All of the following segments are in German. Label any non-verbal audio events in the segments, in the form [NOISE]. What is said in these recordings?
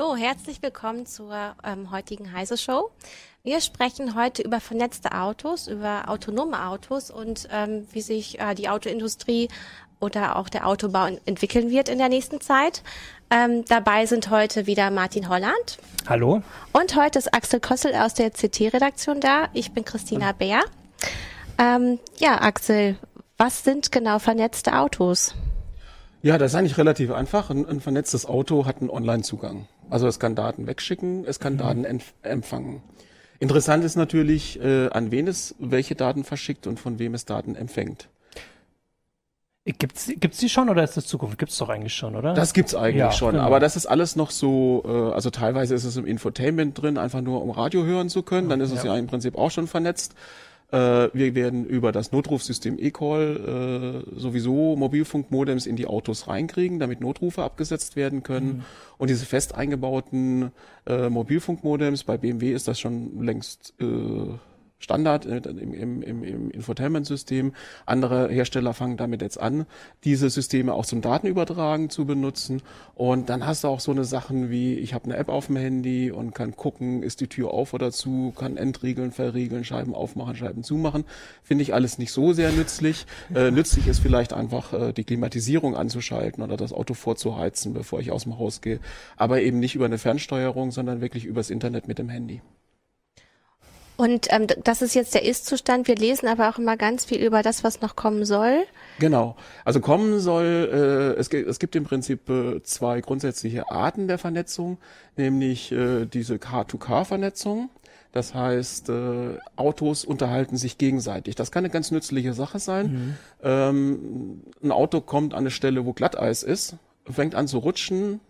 Hallo, herzlich willkommen zur ähm, heutigen Heise Show. Wir sprechen heute über vernetzte Autos, über autonome Autos und ähm, wie sich äh, die Autoindustrie oder auch der Autobau entwickeln wird in der nächsten Zeit. Ähm, dabei sind heute wieder Martin Holland. Hallo. Und heute ist Axel Kossel aus der CT-Redaktion da. Ich bin Christina Bär. Ähm, ja, Axel, was sind genau vernetzte Autos? Ja, das ist eigentlich relativ einfach. Ein, ein vernetztes Auto hat einen Online-Zugang. Also es kann Daten wegschicken, es kann mhm. Daten empfangen. Interessant ist natürlich, äh, an wen es welche Daten verschickt und von wem es Daten empfängt. Gibt's gibt's die schon oder ist das Zukunft? Gibt's doch eigentlich schon, oder? Das gibt's eigentlich ja, schon, genau. aber das ist alles noch so, äh, also teilweise ist es im Infotainment drin, einfach nur um Radio hören zu können, dann ist es ja, ja im Prinzip auch schon vernetzt. Äh, wir werden über das Notrufsystem eCall äh, sowieso Mobilfunkmodems in die Autos reinkriegen, damit Notrufe abgesetzt werden können. Mhm. Und diese fest eingebauten äh, Mobilfunkmodems, bei BMW ist das schon längst äh, Standard äh, im, im, im, im Infotainment-System. Andere Hersteller fangen damit jetzt an, diese Systeme auch zum Datenübertragen zu benutzen. Und dann hast du auch so eine Sachen wie, ich habe eine App auf dem Handy und kann gucken, ist die Tür auf oder zu, kann entriegeln, verriegeln, Scheiben aufmachen, Scheiben zumachen. Finde ich alles nicht so sehr nützlich. Äh, nützlich ist vielleicht einfach äh, die Klimatisierung anzuschalten oder das Auto vorzuheizen, bevor ich aus dem Haus gehe. Aber eben nicht über eine Fernsteuerung, sondern wirklich übers Internet mit dem Handy. Und ähm, das ist jetzt der Ist-Zustand. Wir lesen aber auch immer ganz viel über das, was noch kommen soll. Genau. Also kommen soll, äh, es, es gibt im Prinzip äh, zwei grundsätzliche Arten der Vernetzung, nämlich äh, diese Car-to-Car-Vernetzung. Das heißt, äh, Autos unterhalten sich gegenseitig. Das kann eine ganz nützliche Sache sein. Mhm. Ähm, ein Auto kommt an eine Stelle, wo Glatteis ist, fängt an zu rutschen,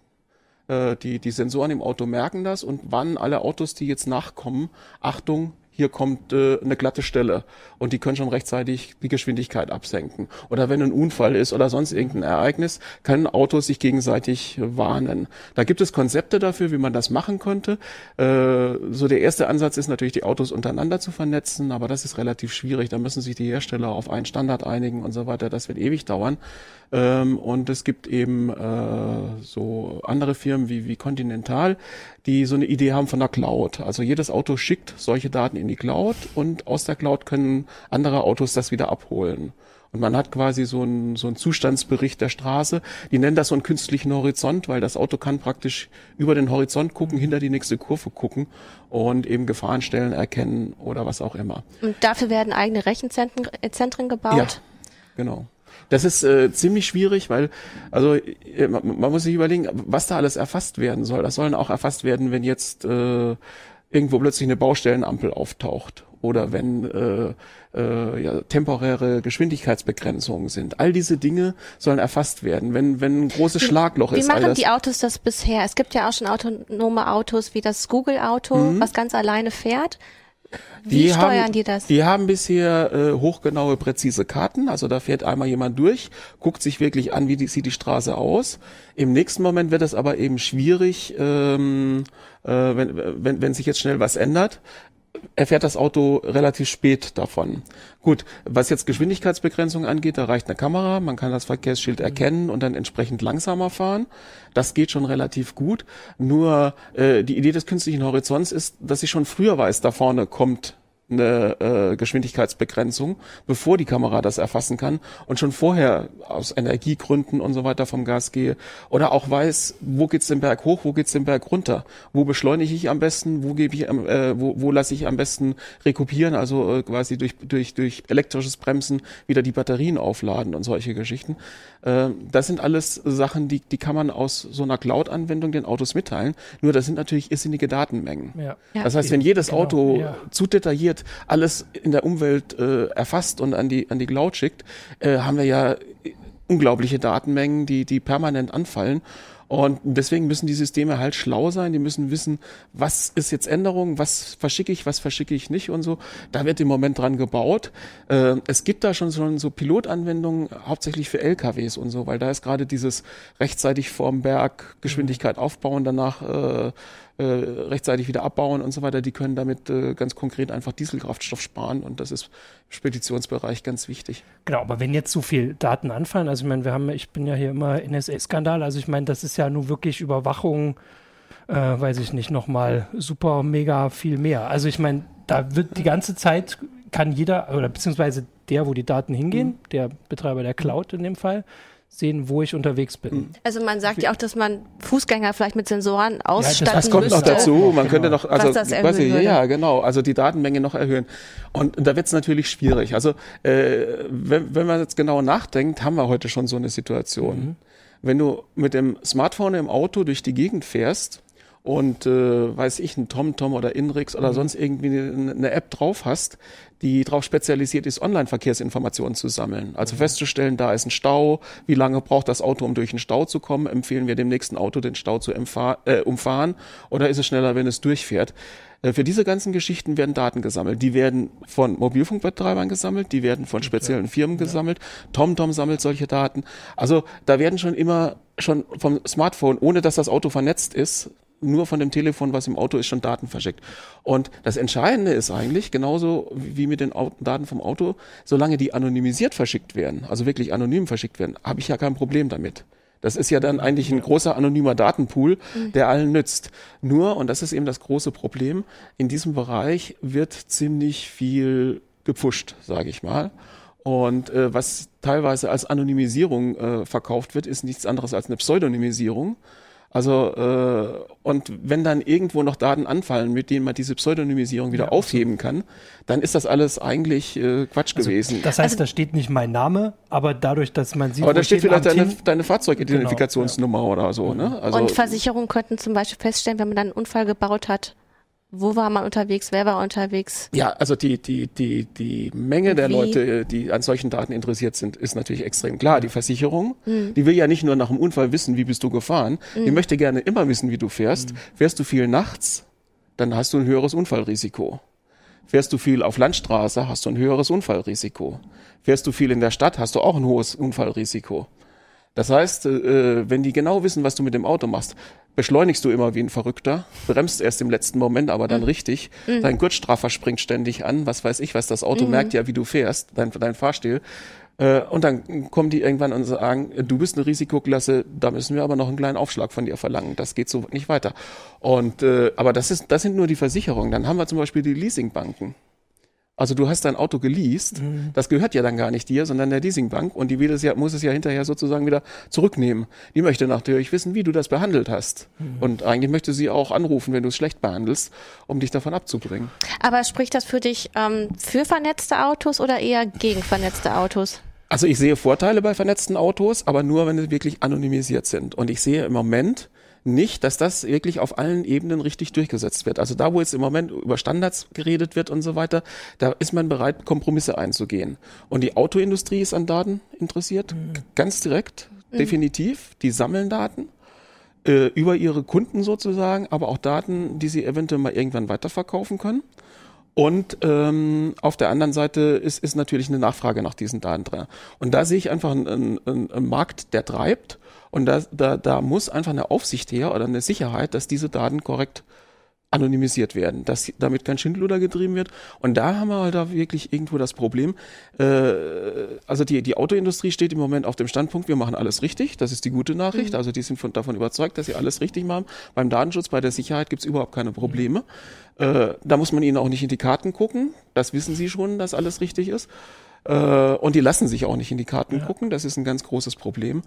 äh, die, die Sensoren im Auto merken das und warnen alle Autos, die jetzt nachkommen, Achtung, hier kommt äh, eine glatte Stelle und die können schon rechtzeitig die Geschwindigkeit absenken. Oder wenn ein Unfall ist oder sonst irgendein Ereignis, können Autos sich gegenseitig warnen. Da gibt es Konzepte dafür, wie man das machen könnte. Äh, so der erste Ansatz ist natürlich, die Autos untereinander zu vernetzen, aber das ist relativ schwierig. Da müssen sich die Hersteller auf einen Standard einigen und so weiter. Das wird ewig dauern. Ähm, und es gibt eben äh, so andere Firmen wie, wie Continental, die so eine Idee haben von der Cloud. Also jedes Auto schickt solche Daten in die Cloud und aus der Cloud können andere Autos das wieder abholen. Und man hat quasi so einen, so einen Zustandsbericht der Straße. Die nennen das so einen künstlichen Horizont, weil das Auto kann praktisch über den Horizont gucken, hinter die nächste Kurve gucken und eben Gefahrenstellen erkennen oder was auch immer. Und dafür werden eigene Rechenzentren äh, Zentren gebaut? Ja, genau. Das ist äh, ziemlich schwierig, weil also äh, man, man, muss sich überlegen, was da alles erfasst werden soll. Das sollen auch erfasst werden, wenn jetzt äh, irgendwo plötzlich eine Baustellenampel auftaucht oder wenn äh, äh, ja, temporäre Geschwindigkeitsbegrenzungen sind. All diese Dinge sollen erfasst werden, wenn, wenn ein großes Schlagloch wie, ist. Wie machen die Autos das bisher? Es gibt ja auch schon autonome Autos wie das Google-Auto, mhm. was ganz alleine fährt. Wie die steuern haben, die das? Die haben bisher äh, hochgenaue, präzise Karten. Also da fährt einmal jemand durch, guckt sich wirklich an, wie die, sieht die Straße aus. Im nächsten Moment wird es aber eben schwierig, ähm, äh, wenn, wenn, wenn sich jetzt schnell was ändert, erfährt das Auto relativ spät davon. Gut, was jetzt Geschwindigkeitsbegrenzung angeht, da reicht eine Kamera, man kann das Verkehrsschild erkennen und dann entsprechend langsamer fahren. Das geht schon relativ gut. Nur äh, die Idee des künstlichen Horizonts ist, dass ich schon früher weiß, da vorne kommt eine äh, Geschwindigkeitsbegrenzung, bevor die Kamera das erfassen kann und schon vorher aus Energiegründen und so weiter vom Gas gehe oder auch weiß, wo geht's den Berg hoch, wo geht's den Berg runter, wo beschleunige ich am besten, wo gebe ich, äh, wo, wo lasse ich am besten rekupieren, also äh, quasi durch durch durch elektrisches Bremsen wieder die Batterien aufladen und solche Geschichten. Äh, das sind alles Sachen, die die kann man aus so einer Cloud-Anwendung den Autos mitteilen. Nur das sind natürlich irrsinnige Datenmengen. Ja. Das heißt, wenn jedes genau. Auto ja. zu detailliert alles in der Umwelt äh, erfasst und an die, an die Cloud schickt, äh, haben wir ja unglaubliche Datenmengen, die, die permanent anfallen. Und deswegen müssen die Systeme halt schlau sein, die müssen wissen, was ist jetzt Änderung, was verschicke ich, was verschicke ich nicht und so. Da wird im Moment dran gebaut. Äh, es gibt da schon, so Pilotanwendungen, hauptsächlich für LKWs und so, weil da ist gerade dieses rechtzeitig vorm Berg Geschwindigkeit aufbauen, danach äh, rechtzeitig wieder abbauen und so weiter, die können damit äh, ganz konkret einfach Dieselkraftstoff sparen und das ist im Speditionsbereich ganz wichtig. Genau, aber wenn jetzt so viel Daten anfallen, also ich meine, wir haben, ich bin ja hier immer NSA-Skandal, also ich meine, das ist ja nun wirklich Überwachung äh, weiß ich nicht, nochmal super, mega viel mehr. Also ich meine, da wird die ganze Zeit, kann jeder, oder beziehungsweise der, wo die Daten hingehen, Mhm. der Betreiber der Cloud in dem Fall, sehen, wo ich unterwegs bin. Mhm. Also man sagt ja auch, dass man Fußgänger vielleicht mit Sensoren ausstatten Das kommt noch müsste. dazu. Man Genau. könnte noch, also Was das erhöhen weiß ich, ja, würde. ja, genau, also die Datenmenge noch erhöhen. Und da wird es natürlich schwierig. Also äh, wenn, wenn man jetzt genau nachdenkt, haben wir heute schon so eine Situation. Mhm. Wenn du mit dem Smartphone im Auto durch die Gegend fährst und äh, weiß ich, ein TomTom oder Inrix Mhm. oder sonst irgendwie eine, eine App drauf hast, die darauf spezialisiert ist, Online-Verkehrsinformationen zu sammeln. Also Mhm. festzustellen, da ist ein Stau, wie lange braucht das Auto, um durch den Stau zu kommen, empfehlen wir dem nächsten Auto, den Stau zu äh, umfahren oder ist es schneller, wenn es durchfährt. Äh, Für diese ganzen Geschichten werden Daten gesammelt. Die werden von Mobilfunkbetreibern gesammelt, die werden von speziellen Firmen gesammelt. TomTom sammelt solche Daten. Also da werden schon immer schon vom Smartphone, ohne dass das Auto vernetzt ist, nur von dem Telefon, was im Auto ist, schon Daten verschickt. Und das Entscheidende ist eigentlich, genauso wie mit den Daten vom Auto, solange die anonymisiert verschickt werden, also wirklich anonym verschickt werden, habe ich ja kein Problem damit. Das ist ja dann eigentlich ein großer anonymer Datenpool, der allen nützt. Nur, und das ist eben das große Problem, in diesem Bereich wird ziemlich viel gepfuscht, sage ich mal. Und äh, was teilweise als Anonymisierung äh, verkauft wird, ist nichts anderes als eine Pseudonymisierung. Also äh, und wenn dann irgendwo noch Daten anfallen, mit denen man diese Pseudonymisierung wieder aufheben kann, dann ist das alles eigentlich äh, Quatsch Also, gewesen. Das heißt, da steht nicht mein Name, aber dadurch, dass man sieht, Aber da steht vielleicht deine, deine Fahrzeugidentifikationsnummer oder so, ne? Also und Versicherungen könnten zum Beispiel feststellen, wenn man dann einen Unfall gebaut hat, wo war man unterwegs, wer war unterwegs. Ja, also die, die, die, die Menge der? Leute, die an solchen Daten interessiert sind, ist natürlich extrem klar. Die Versicherung, Hm. die will ja nicht nur nach dem Unfall wissen, wie bist du gefahren, die möchte gerne immer wissen, wie du fährst. Fährst du viel nachts, dann hast du ein höheres Unfallrisiko. Fährst du viel auf Landstraße, hast du ein höheres Unfallrisiko. Fährst du viel in der Stadt, hast du auch ein hohes Unfallrisiko. Das heißt, äh, wenn die genau wissen, was du mit dem Auto machst, beschleunigst du immer wie ein Verrückter, bremst erst im letzten Moment, aber dann richtig. Dein Gurtstraffer springt ständig an, was weiß ich was, das Auto merkt ja, wie du fährst, dein, dein Fahrstil. Äh, und dann kommen die irgendwann und sagen, du bist eine Risikoklasse, da müssen wir aber noch einen kleinen Aufschlag von dir verlangen. Das geht so nicht weiter. Und äh, aber das ist, das sind nur die Versicherungen. Dann haben wir zum Beispiel die Leasingbanken. Also du hast dein Auto geleast, das gehört ja dann gar nicht dir, sondern der Leasingbank und die will es ja, muss es ja hinterher sozusagen wieder zurücknehmen. Die möchte natürlich wissen, wie du das behandelt hast. Und eigentlich möchte sie auch anrufen, wenn du es schlecht behandelst, um dich davon abzubringen. Aber spricht das für dich ähm, für vernetzte Autos oder eher gegen vernetzte Autos? Also ich sehe Vorteile bei vernetzten Autos, aber nur, wenn sie wirklich anonymisiert sind. Und ich sehe im Moment nicht, dass das wirklich auf allen Ebenen richtig durchgesetzt wird. Also da, wo jetzt im Moment über Standards geredet wird und so weiter, da ist man bereit, Kompromisse einzugehen. Und die Autoindustrie ist an Daten interessiert, ganz direkt, definitiv. Die sammeln Daten äh, über ihre Kunden sozusagen, aber auch Daten, die sie eventuell mal irgendwann weiterverkaufen können. Und ähm, auf der anderen Seite ist, ist natürlich eine Nachfrage nach diesen Daten drin. Und da sehe ich einfach einen, einen, einen Markt, der treibt. Und da, da, da muss einfach eine Aufsicht her oder eine Sicherheit, dass diese Daten korrekt anonymisiert werden, dass damit kein Schindluder getrieben wird. Und da haben wir halt da wirklich irgendwo das Problem. Äh, also die, die Autoindustrie steht im Moment auf dem Standpunkt, wir machen alles richtig. Das ist die gute Nachricht. Also die sind von, davon überzeugt, dass sie alles richtig machen. Beim Datenschutz, bei der Sicherheit gibt's überhaupt keine Probleme. Äh, da muss man ihnen auch nicht in die Karten gucken. Das wissen sie schon, dass alles richtig ist. Äh, und die lassen sich auch nicht in die Karten gucken. Das ist ein ganz großes Problem.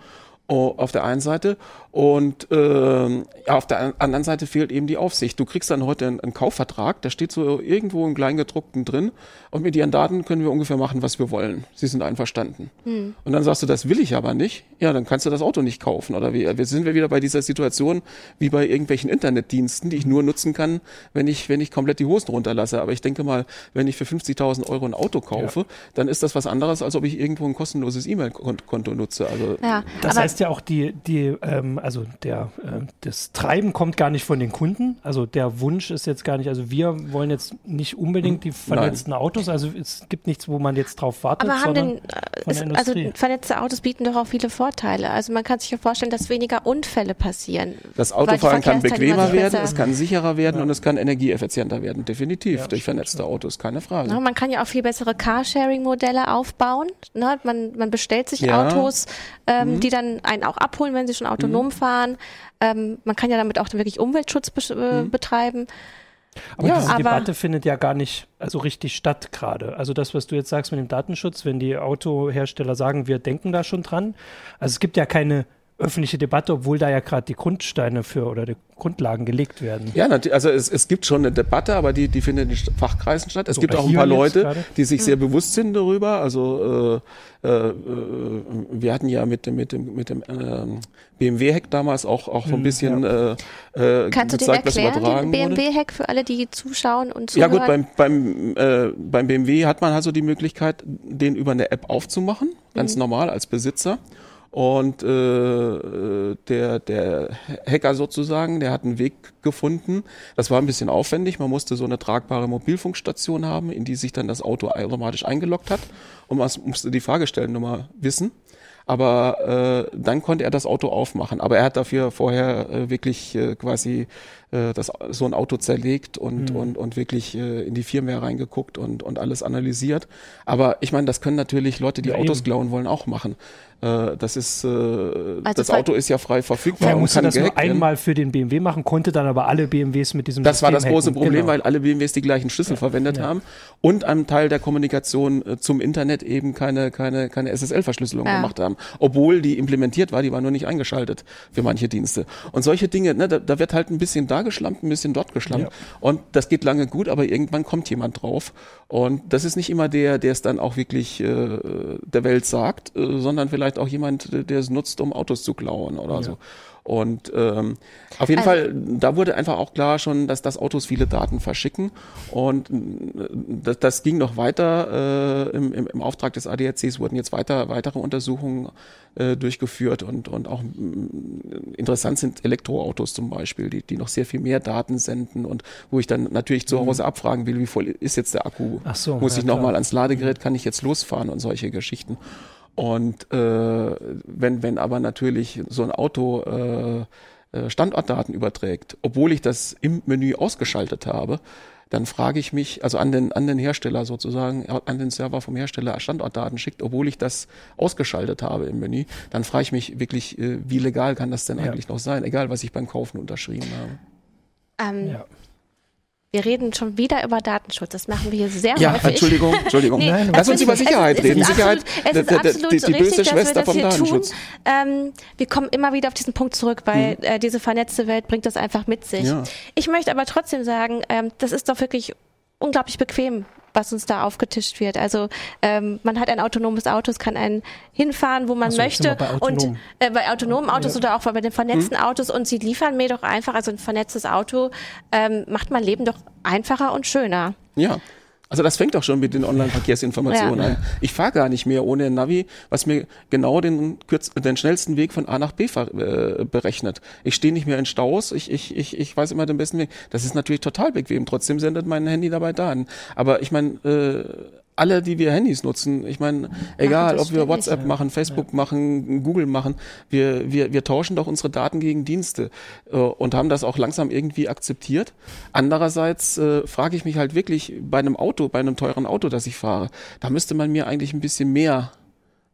Oh, auf der einen Seite und ähm, ja, auf der an- anderen Seite fehlt eben die Aufsicht. Du kriegst dann heute einen, einen Kaufvertrag, da steht so irgendwo im Kleingedruckten drin und mit ihren Daten können wir ungefähr machen, was wir wollen. Sie sind einverstanden. Und dann sagst du, das will ich aber nicht. Ja, dann kannst du das Auto nicht kaufen. Oder wie, wir sind wir wieder bei dieser Situation wie bei irgendwelchen Internetdiensten, die ich nur nutzen kann, wenn ich, wenn ich komplett die Hosen runterlasse. Aber ich denke mal, wenn ich für 50.000 Euro ein Auto kaufe, dann ist das was anderes, als ob ich irgendwo ein kostenloses E-Mail-Konto nutze. Also Ja, Das aber heißt ja auch, die, die, ähm, also der, äh, das Treiben kommt gar nicht von den Kunden. Also der Wunsch ist jetzt gar nicht, also wir wollen jetzt nicht unbedingt die vernetzten Autos. Also es gibt nichts, wo man jetzt drauf wartet. Aber haben sondern denn, äh, von es, der also vernetzte Autos bieten doch auch viele Vorteile. Also man kann sich ja vorstellen, dass weniger Unfälle passieren. Das Autofahren kann bequemer werden, besser- es kann sicherer werden und es kann energieeffizienter werden. Definitiv durch vernetzte Autos, keine Frage. Ja, man kann ja auch viel bessere Carsharing-Modelle aufbauen. Ne? Man, man bestellt sich Ja. Autos, ähm, die dann einen auch abholen, wenn sie schon autonom mhm. fahren. Ähm, man kann ja damit auch wirklich Umweltschutz be äh, mhm. betreiben. Aber ja, diese aber Debatte findet ja gar nicht also richtig statt gerade. Also das, was du jetzt sagst mit dem Datenschutz, wenn die Autohersteller sagen, wir denken da schon dran. Also es gibt ja keine öffentliche Debatte, obwohl da ja gerade die Grundsteine für oder die Grundlagen gelegt werden. Ja, also es, es gibt schon eine Debatte, aber die, die findet in Fachkreisen statt. Es so, gibt auch ein paar Leute, die sich sehr bewusst sind darüber. Also äh, äh, wir hatten ja mit dem mit dem mit dem äh, BMW-Hack damals auch auch so ein hm, bisschen ja. äh, Kannst gezeigt, du den erklären, den BMW-Hack für alle, die zuschauen und zuhören? Ja gut, beim beim äh, beim BMW hat man also die Möglichkeit, den über eine App aufzumachen, ganz mhm. normal als Besitzer. Und äh, der, der Hacker sozusagen, der hat einen Weg gefunden. Das war ein bisschen aufwendig. Man musste so eine tragbare Mobilfunkstation haben, in die sich dann das Auto automatisch eingeloggt hat. Und man musste die Fahrgestellnummer wissen. Aber äh, dann konnte er das Auto aufmachen. Aber er hat dafür vorher äh, wirklich äh, quasi äh, das, so ein Auto zerlegt und, mhm. und, und wirklich äh, in die Firmware reingeguckt und, und alles analysiert. Aber ich meine, das können natürlich Leute, die ja, Autos eben. klauen wollen, auch machen. Äh, das ist, äh, also das Auto ist ja frei verfügbar. Er musste das nur einmal für den BMW machen, konnte dann aber alle BMWs mit diesem Das System war das große hacken. Problem, genau. weil alle BMWs die gleichen Schlüssel ja. verwendet ja. haben und einem Teil der Kommunikation äh, zum Internet eben keine, keine, keine SSL-Verschlüsselung ja. gemacht haben. Obwohl die implementiert war, die war nur nicht eingeschaltet für manche Dienste. Und solche Dinge, ne, da, da wird halt ein bisschen da geschlampt, ein bisschen dort geschlampt. Und das geht lange gut, aber irgendwann kommt jemand drauf. Und das ist nicht immer der, der es dann auch wirklich äh, der Welt sagt, äh, sondern vielleicht vielleicht auch jemand, der es nutzt, um Autos zu klauen oder ja. so. Und ähm, auf jeden also, Fall, da wurde einfach auch klar schon, dass das Autos viele Daten verschicken. Und äh, das, das ging noch weiter. Äh, im, im, Im Auftrag des ADACs wurden jetzt weiter weitere Untersuchungen äh, durchgeführt und, und auch äh, interessant sind Elektroautos zum Beispiel, die, die noch sehr viel mehr Daten senden und wo ich dann natürlich zu mhm. Hause abfragen will, wie voll ist jetzt der Akku? Ach so, Muss ja, ich nochmal ans Ladegerät, kann ich jetzt losfahren und solche Geschichten. Und äh, wenn, wenn aber natürlich so ein Auto äh, äh, Standortdaten überträgt, obwohl ich das im Menü ausgeschaltet habe, dann frage ich mich, also an den, an den Hersteller sozusagen, an den Server vom Hersteller Standortdaten schickt, obwohl ich das ausgeschaltet habe im Menü, dann frage ich mich wirklich, äh, wie legal kann das denn ja. eigentlich noch sein, egal was ich beim Kaufen unterschrieben habe. Ähm, ja. Wir reden schon wieder über Datenschutz. Das machen wir hier sehr ja, häufig. Entschuldigung, Entschuldigung. nee, Nein, Lass uns über Sicherheit es, reden. Es Sicherheit, absolut, es ist absolut die, die richtig, böse Schwester vom Datenschutz. Ähm, wir kommen immer wieder auf diesen Punkt zurück, weil hm. äh, diese vernetzte Welt bringt das einfach mit sich. Ja. Ich möchte aber trotzdem sagen, ähm, das ist doch wirklich unglaublich bequem, was uns da aufgetischt wird. Also ähm, man hat ein autonomes Auto, es kann einen hinfahren, wo man so, möchte. Und äh, bei autonomen Autos ja. oder auch bei den vernetzten hm. Autos und sie liefern mir doch einfach, also ein vernetztes Auto ähm, macht mein Leben doch einfacher und schöner. Ja. Also das fängt auch schon mit den Online-Verkehrsinformationen ja. an. Ich fahre gar nicht mehr ohne ein Navi, was mir genau den, kürz, den schnellsten Weg von A nach B äh, berechnet. Ich stehe nicht mehr in Staus, ich, ich, ich, ich weiß immer den besten Weg. Das ist natürlich total bequem. Trotzdem sendet mein Handy dabei Daten. Aber ich meine, äh, alle, die wir Handys nutzen, ich meine, egal, ob wir WhatsApp ja. machen, Facebook ja. machen, Google machen, wir, wir, wir tauschen doch unsere Daten gegen Dienste äh, und haben das auch langsam irgendwie akzeptiert. Andererseits äh, frage ich mich halt wirklich bei einem Auto, bei einem teuren Auto, das ich fahre, da müsste man mir eigentlich ein bisschen mehr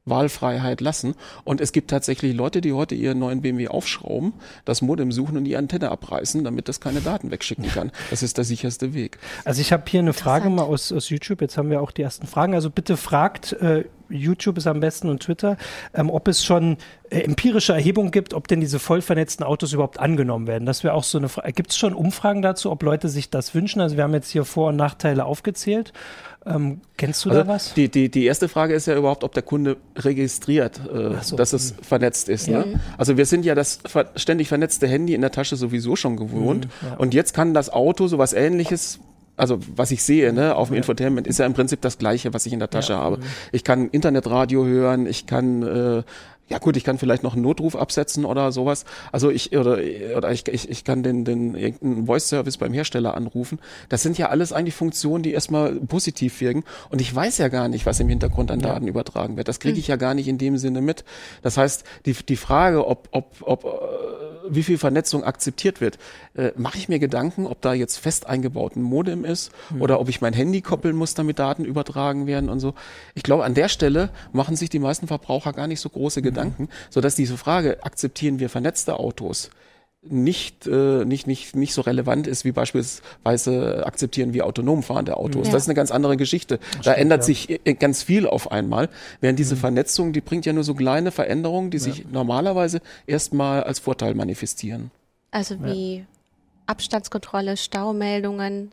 Wahlfreiheit lassen. Und es gibt tatsächlich Leute, die heute ihren neuen BMW aufschrauben, das Modem suchen und die Antenne abreißen, damit das keine Daten wegschicken kann. Das ist der sicherste Weg. Also ich habe hier eine Frage mal aus, aus YouTube. Jetzt haben wir auch die ersten Fragen. Also bitte fragt äh, YouTube ist am besten und Twitter, ähm, ob es schon äh, empirische Erhebungen gibt, ob denn diese voll vernetzten Autos überhaupt angenommen werden. Das wäre auch so eine Frage. Gibt es schon Umfragen dazu, ob Leute sich das wünschen? Also wir haben jetzt hier Vor- und Nachteile aufgezählt. Ähm, kennst du also da was? Die, die, die erste Frage ist ja überhaupt, ob der Kunde registriert, äh, so. dass es vernetzt ist. Ja. Ne? Also wir sind ja das ständig vernetzte Handy in der Tasche sowieso schon gewohnt. Mhm, ja. Und jetzt kann das Auto sowas ähnliches also was ich sehe, ne, auf dem ja. Infotainment ist ja im Prinzip das Gleiche, was ich in der Tasche ja. habe. Ich kann Internetradio hören, ich kann äh, ja gut, ich kann vielleicht noch einen Notruf absetzen oder sowas. Also ich oder oder ich, ich, ich kann den den irgendeinen Voice Service beim Hersteller anrufen. Das sind ja alles eigentlich Funktionen, die erstmal positiv wirken und ich weiß ja gar nicht, was im Hintergrund an Daten ja. übertragen wird. Das kriege hm. ich ja gar nicht in dem Sinne mit. Das heißt, die die Frage, ob ob ob äh, wie viel Vernetzung akzeptiert wird, äh, mache ich mir Gedanken, ob da jetzt fest eingebaut ein Modem ist mhm. oder ob ich mein Handy koppeln muss, damit Daten übertragen werden und so. Ich glaube, an der Stelle machen sich die meisten Verbraucher gar nicht so große mhm. Gedanken, sodass diese Frage, akzeptieren wir vernetzte Autos, nicht, äh, nicht, nicht, nicht so relevant ist, wie beispielsweise akzeptieren wir autonom fahrende Autos. Ja. Das ist eine ganz andere Geschichte. Das da stimmt, ändert ja. sich äh, ganz viel auf einmal. Während diese mhm. Vernetzung, die bringt ja nur so kleine Veränderungen, die ja. sich normalerweise erstmal als Vorteil manifestieren. Also wie Abstandskontrolle, Staumeldungen.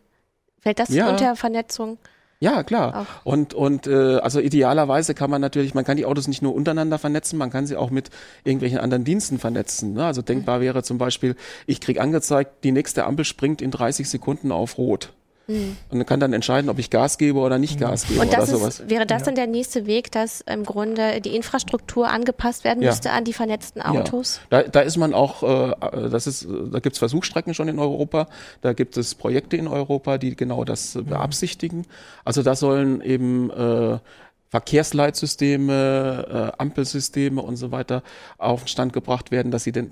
Fällt das unter Vernetzung? Ja, klar. Auch. Und, und äh, also idealerweise kann man natürlich, man kann die Autos nicht nur untereinander vernetzen, man kann sie auch mit irgendwelchen anderen Diensten vernetzen. Ne? Also denkbar wäre zum Beispiel, ich krieg angezeigt, die nächste Ampel springt in 30 Sekunden auf Rot. Mhm. Und kann dann entscheiden, ob ich Gas gebe oder nicht Gas gebe und das oder sowas. Ist, wäre das ja. dann der nächste Weg, dass im Grunde die Infrastruktur angepasst werden ja. müsste an die vernetzten Autos? Ja. Da, da ist man auch, äh, das ist, da gibt es Versuchsstrecken schon in Europa, da gibt es Projekte in Europa, die genau das beabsichtigen. Also da sollen eben äh, Verkehrsleitsysteme, äh, Ampelsysteme und so weiter auf den Stand gebracht werden, dass sie den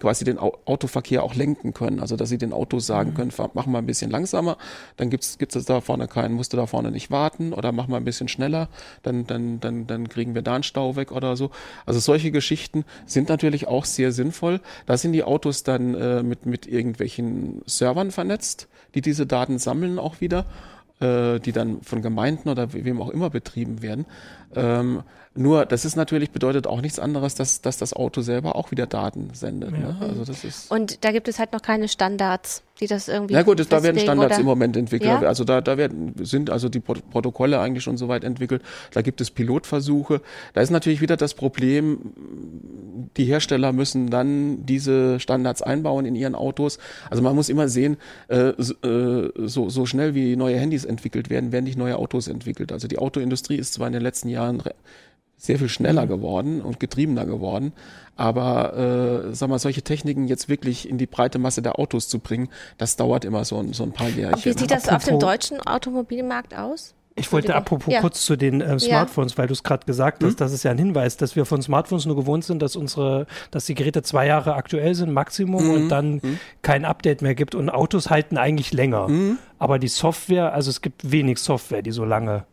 quasi den Autoverkehr auch lenken können. Also dass sie den Autos sagen mhm. können, mach mal ein bisschen langsamer, dann gibt's gibt's da vorne keinen, musst du da vorne nicht warten oder mach mal ein bisschen schneller, dann dann dann dann kriegen wir da einen Stau weg oder so. Also solche Geschichten sind natürlich auch sehr sinnvoll. Da sind die Autos dann äh, mit mit irgendwelchen Servern vernetzt, die diese Daten sammeln auch wieder äh, die dann von Gemeinden oder wem auch immer betrieben werden. Ähm, nur, das ist natürlich, bedeutet auch nichts anderes, dass, dass das Auto selber auch wieder Daten sendet. Ja. Ne? Also das ist Und da gibt es halt noch keine Standards, die das irgendwie. Ja gut, da werden Standards oder? im Moment entwickelt. Ja? Also da, da werden, sind also die Protokolle eigentlich schon so weit entwickelt. Da gibt es Pilotversuche. Da ist natürlich wieder das Problem, die Hersteller müssen dann diese Standards einbauen in ihren Autos. Also man muss immer sehen, äh, so, so schnell wie neue Handys entwickelt werden, werden nicht neue Autos entwickelt. Also die Autoindustrie ist zwar in den letzten Jahren sehr viel schneller mhm. geworden und getriebener geworden. Aber äh, sag mal, solche Techniken jetzt wirklich in die breite Masse der Autos zu bringen, das dauert immer so, so ein paar Jahre. Wie sieht das auf dem deutschen Automobilmarkt aus? Ich wollte apropos ja. kurz zu den äh, Smartphones, ja. weil du es gerade gesagt hast, hm? das ist ja ein Hinweis, dass wir von Smartphones nur gewohnt sind, dass unsere, dass die Geräte zwei Jahre aktuell sind, Maximum, mhm. und dann mhm. kein Update mehr gibt. Und Autos halten eigentlich länger. Mhm. Aber die Software, also es gibt wenig Software, die so lange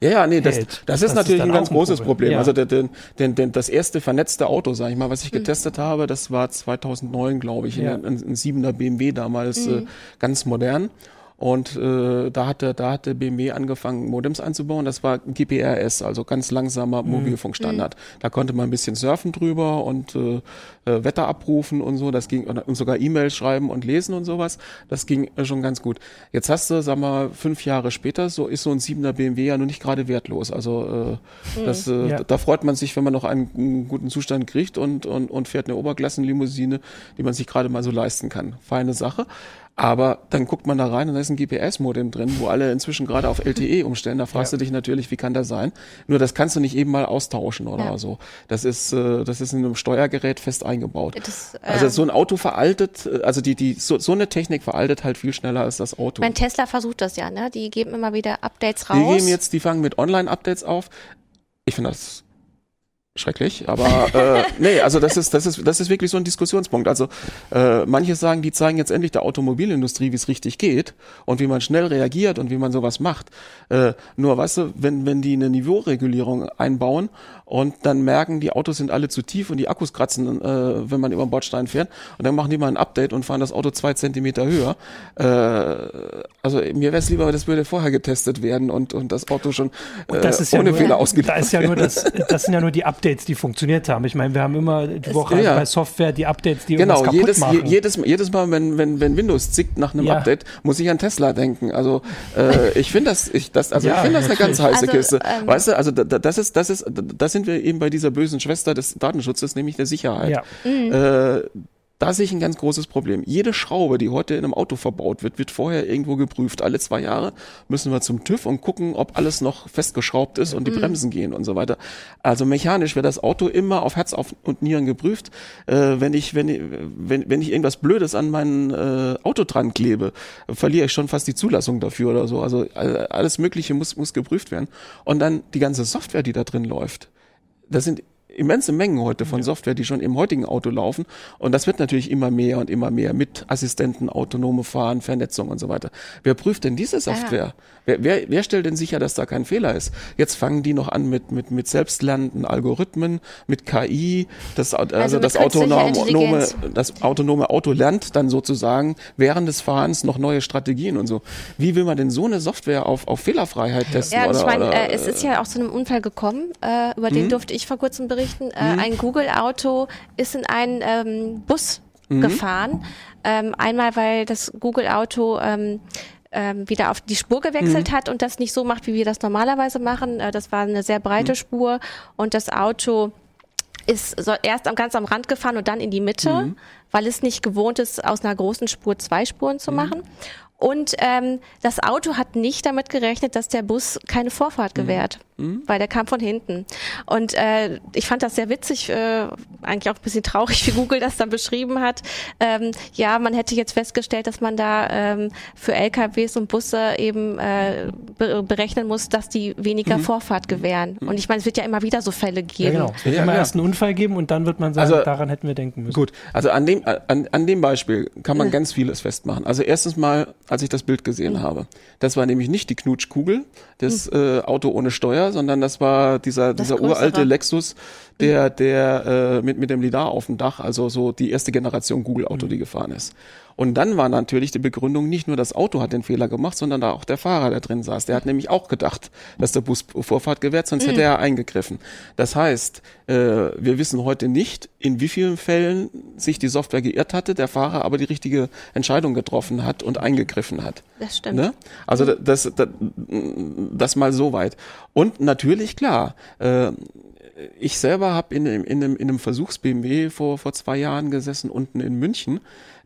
ja, ja, nee, das, das, das ist natürlich ist ein ganz großes Problem. Problem. Ja. Also der, der, der, das erste vernetzte Auto, sag ich mal, was ich mhm. getestet habe, das war 2009, glaube ich, ja. ein, ein, ein 7er BMW damals, mhm. äh, ganz modern. Und äh, da hatte da hatte BMW angefangen Modems einzubauen. Das war GPRS, also ganz langsamer mhm. Mobilfunkstandard. Mhm. Da konnte man ein bisschen surfen drüber und äh, äh, Wetter abrufen und so. Das ging und sogar E-Mails schreiben und lesen und sowas. Das ging äh, schon ganz gut. Jetzt hast du, sag mal, fünf Jahre später, so ist so ein 7er BMW ja nur nicht gerade wertlos. Also äh, mhm. das, äh, ja. da freut man sich, wenn man noch einen, einen guten Zustand kriegt und und und fährt eine Oberklassenlimousine, die man sich gerade mal so leisten kann. Feine Sache. Aber dann guckt man da rein und da ist ein GPS-Modem drin, wo alle inzwischen gerade auf LTE umstellen. Da fragst ja. du dich natürlich, wie kann das sein? Nur das kannst du nicht eben mal austauschen oder ja. so. Das ist, äh, das ist in einem Steuergerät fest eingebaut. Das, ähm, also so ein Auto veraltet, äh, also die, die, so, so eine Technik veraltet halt viel schneller als das Auto. Mein Tesla versucht das ja, ne? Die geben immer wieder Updates raus. Die geben jetzt, die fangen mit Online-Updates auf. Ich finde das schrecklich, aber äh, [LAUGHS] nee, also das ist das ist das ist wirklich so ein Diskussionspunkt. Also äh, manche sagen, die zeigen jetzt endlich der Automobilindustrie, wie es richtig geht und wie man schnell reagiert und wie man sowas macht. Äh, nur weißt du, wenn wenn die eine Niveauregulierung einbauen und dann merken, die Autos sind alle zu tief und die Akkus kratzen, äh, wenn man über den Bordstein fährt und dann machen die mal ein Update und fahren das Auto zwei Zentimeter höher. Äh, also mir wäre es lieber, das würde vorher getestet werden und und das Auto schon äh, ohne ja Fehler ausgeliefert. Da ist ja nur das, das sind ja nur die Updates die funktioniert haben. Ich meine, wir haben immer die Woche ja. bei Software die Updates, die genau, irgendwas kaputt jedes, machen. jedes, jedes Mal, wenn, wenn, wenn Windows zickt nach einem ja. Update, muss ich an Tesla denken. Also äh, ich finde das, ich das, also ja, ich finde das eine ganz heiße also, Kiste. Ähm, weißt du, also das ist, das ist, das sind wir eben bei dieser bösen Schwester des Datenschutzes, nämlich der Sicherheit. Ja. Mhm. Äh, da sehe ich ein ganz großes Problem. Jede Schraube, die heute in einem Auto verbaut wird, wird vorher irgendwo geprüft. Alle zwei Jahre müssen wir zum TÜV und gucken, ob alles noch festgeschraubt ist und die mhm. Bremsen gehen und so weiter. Also mechanisch wird das Auto immer auf Herz und Nieren geprüft. Äh, wenn ich wenn, wenn wenn ich irgendwas Blödes an mein äh, Auto dran klebe, verliere ich schon fast die Zulassung dafür oder so. Also äh, alles Mögliche muss muss geprüft werden. Und dann die ganze Software, die da drin läuft. Das sind immense Mengen heute von Software, die schon im heutigen Auto laufen. Und das wird natürlich immer mehr und immer mehr mit Assistenten, autonome Fahren, Vernetzung und so weiter. Wer prüft denn diese Software? Wer, wer, wer stellt denn sicher, dass da kein Fehler ist? Jetzt fangen die noch an mit, mit, mit selbstlernenden Algorithmen, mit KI, das, also, Also das, autonome, das autonome Auto lernt dann sozusagen während des Fahrens noch neue Strategien und so. Wie will man denn so eine Software auf, auf Fehlerfreiheit testen? Ja, oder, ich meine, äh, es ist ja auch zu einem Unfall gekommen, äh, über Mhm. den durfte ich vor kurzem berichten. Äh, Ein Google-Auto ist in einen ähm, Bus Mhm. gefahren. Ähm, einmal, weil das Google-Auto ähm, ähm, wieder auf die Spur Mhm. gewechselt hat und das nicht so macht, wie wir das normalerweise machen. Äh, das war eine sehr breite Mhm. Spur und das Auto ist so erst am, ganz am Rand gefahren und dann in die Mitte, Mhm. weil es nicht gewohnt ist, aus einer großen Spur zwei Spuren zu machen. Und ähm, das Auto hat nicht damit gerechnet, dass der Bus keine Vorfahrt gewährt, weil der kam von hinten. Und äh, ich fand das sehr witzig, äh, eigentlich auch ein bisschen traurig, [LAUGHS] wie Google das dann beschrieben hat. Ähm, ja, man hätte jetzt festgestellt, dass man da ähm, für LKWs und Busse eben äh, be berechnen muss, dass die weniger Vorfahrt gewähren. Und ich meine, es wird ja immer wieder so Fälle Ja, geben. genau. Es wird Ja, immer ja. erst einen Unfall geben und dann wird man sagen, Also- daran hätten wir denken müssen. Gut, also an dem, an, an dem Beispiel kann man ganz vieles festmachen. Also erstens mal, als ich das Bild gesehen habe, das war nämlich nicht die Knutschkugel, das äh, Auto ohne Steuer, sondern das war dieser, Das dieser größere. uralte Lexus, der, der äh, mit, mit dem Lidar auf dem Dach, also so die erste Generation Google-Auto, die gefahren ist. Und dann war natürlich die Begründung, nicht nur das Auto hat den Fehler gemacht, sondern da auch der Fahrer, der drin saß. Der hat nämlich auch gedacht, dass der Bus Vorfahrt gewährt, sonst hätte er eingegriffen. Das heißt, äh, wir wissen heute nicht, in wie vielen Fällen sich die Software geirrt hatte, der Fahrer aber die richtige Entscheidung getroffen hat und eingegriffen hat. Das stimmt. Ne? Also das, das, das mal so weit. Und natürlich, klar, äh, ich selber habe in, einem- in, einem, in Versuchs-BMW vor, vor zwei Jahren gesessen, unten in München,